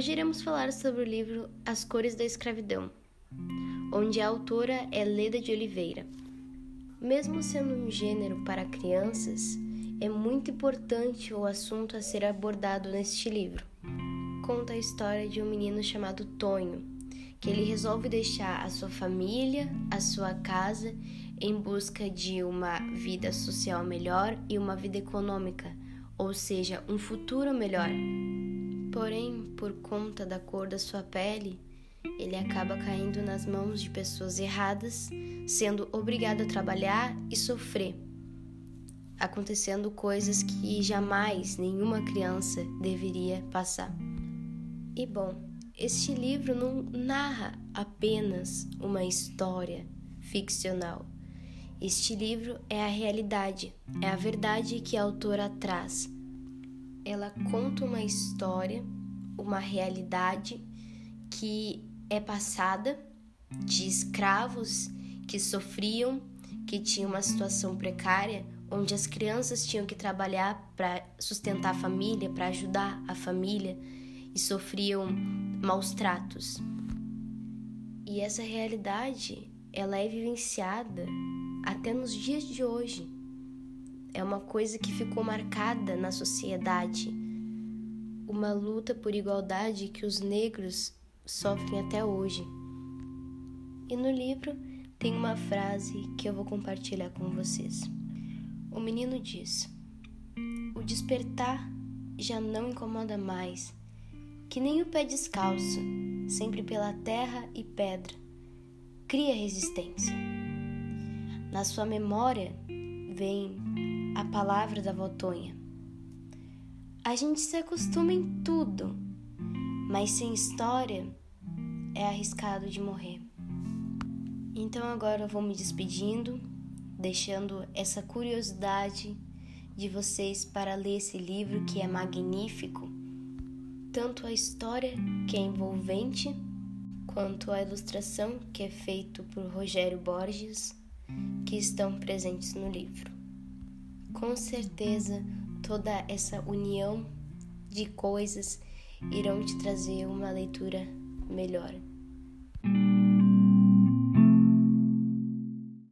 Hoje iremos falar sobre o livro As Cores da Escravidão, onde a autora é Leda de Oliveira. Mesmo sendo um gênero para crianças, é muito importante o assunto a ser abordado neste livro. Conta a história de um menino chamado Tonho, que ele resolve deixar a sua família, a sua casa, em busca de uma vida social melhor e uma vida econômica, ou seja, um futuro melhor. Porém, por conta da cor da sua pele, ele acaba caindo nas mãos de pessoas erradas, sendo obrigado a trabalhar e sofrer, acontecendo coisas que jamais nenhuma criança deveria passar. E bom, este livro não narra apenas uma história ficcional. Este livro é a realidade, é a verdade que a autora traz ela conta uma história, uma realidade que é passada de escravos que sofriam, que tinham uma situação precária, onde as crianças tinham que trabalhar para sustentar a família, para ajudar a família e sofriam maus tratos. E essa realidade, ela é vivenciada até nos dias de hoje é uma coisa que ficou marcada na sociedade, uma luta por igualdade que os negros sofrem até hoje. E no livro tem uma frase que eu vou compartilhar com vocês. O menino diz: O despertar já não incomoda mais, que nem o pé descalço, sempre pela terra e pedra, cria resistência. Na sua memória vem a palavra da votonha. A gente se acostuma em tudo, mas sem história é arriscado de morrer. Então agora eu vou me despedindo, deixando essa curiosidade de vocês para ler esse livro que é magnífico, tanto a história que é envolvente, quanto a ilustração que é feito por Rogério Borges, que estão presentes no livro com certeza toda essa união de coisas irão te trazer uma leitura melhor.